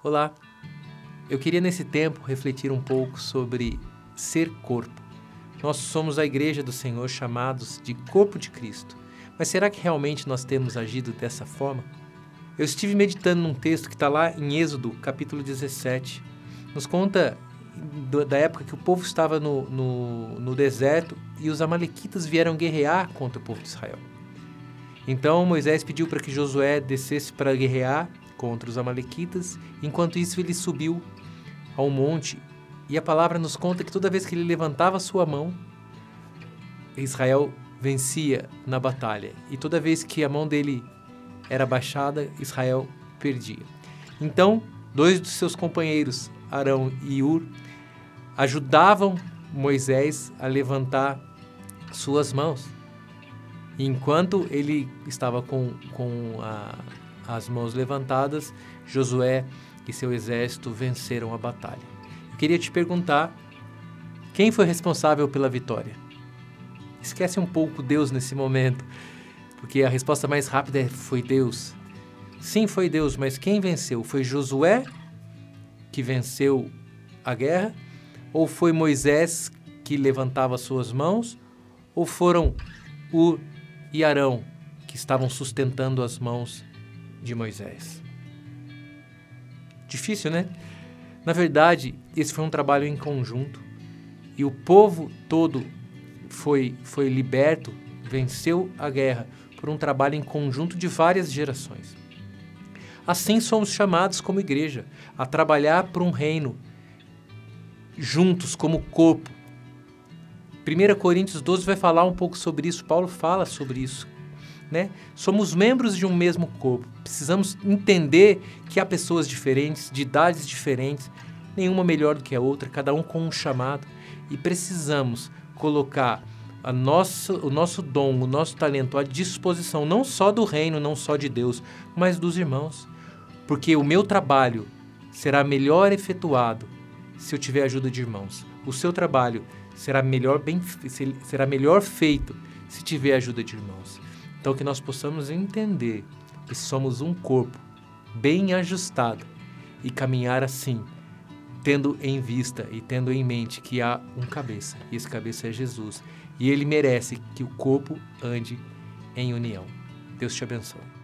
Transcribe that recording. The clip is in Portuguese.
Olá! Eu queria nesse tempo refletir um pouco sobre ser corpo. Nós somos a igreja do Senhor chamados de corpo de Cristo. Mas será que realmente nós temos agido dessa forma? Eu estive meditando num texto que está lá em Êxodo, capítulo 17. Nos conta da época que o povo estava no, no, no deserto e os amalequitas vieram guerrear contra o povo de Israel. Então Moisés pediu para que Josué descesse para guerrear contra os Amalequitas. Enquanto isso, ele subiu ao monte e a palavra nos conta que toda vez que ele levantava sua mão, Israel vencia na batalha. E toda vez que a mão dele era baixada, Israel perdia. Então, dois dos seus companheiros, Arão e Ur, ajudavam Moisés a levantar suas mãos. E enquanto ele estava com, com a, as mãos levantadas, Josué e seu exército venceram a batalha. Eu queria te perguntar: quem foi responsável pela vitória? Esquece um pouco Deus nesse momento, porque a resposta mais rápida é: foi Deus. Sim, foi Deus, mas quem venceu? Foi Josué que venceu a guerra? Ou foi Moisés que levantava suas mãos? Ou foram Ur e Arão que estavam sustentando as mãos de Moisés. Difícil, né? Na verdade, esse foi um trabalho em conjunto e o povo todo foi, foi liberto, venceu a guerra por um trabalho em conjunto de várias gerações. Assim somos chamados como igreja a trabalhar por um reino juntos como corpo. 1 Coríntios 12 vai falar um pouco sobre isso, Paulo fala sobre isso, né? Somos membros de um mesmo corpo. Precisamos entender que há pessoas diferentes, de idades diferentes, nenhuma melhor do que a outra, cada um com um chamado, e precisamos colocar a nossa, o nosso dom, o nosso talento à disposição não só do reino, não só de Deus, mas dos irmãos. Porque o meu trabalho será melhor efetuado se eu tiver ajuda de irmãos. O seu trabalho será melhor, bem, será melhor feito se tiver ajuda de irmãos. Então, que nós possamos entender que somos um corpo bem ajustado e caminhar assim, tendo em vista e tendo em mente que há um cabeça, e esse cabeça é Jesus, e ele merece que o corpo ande em união. Deus te abençoe.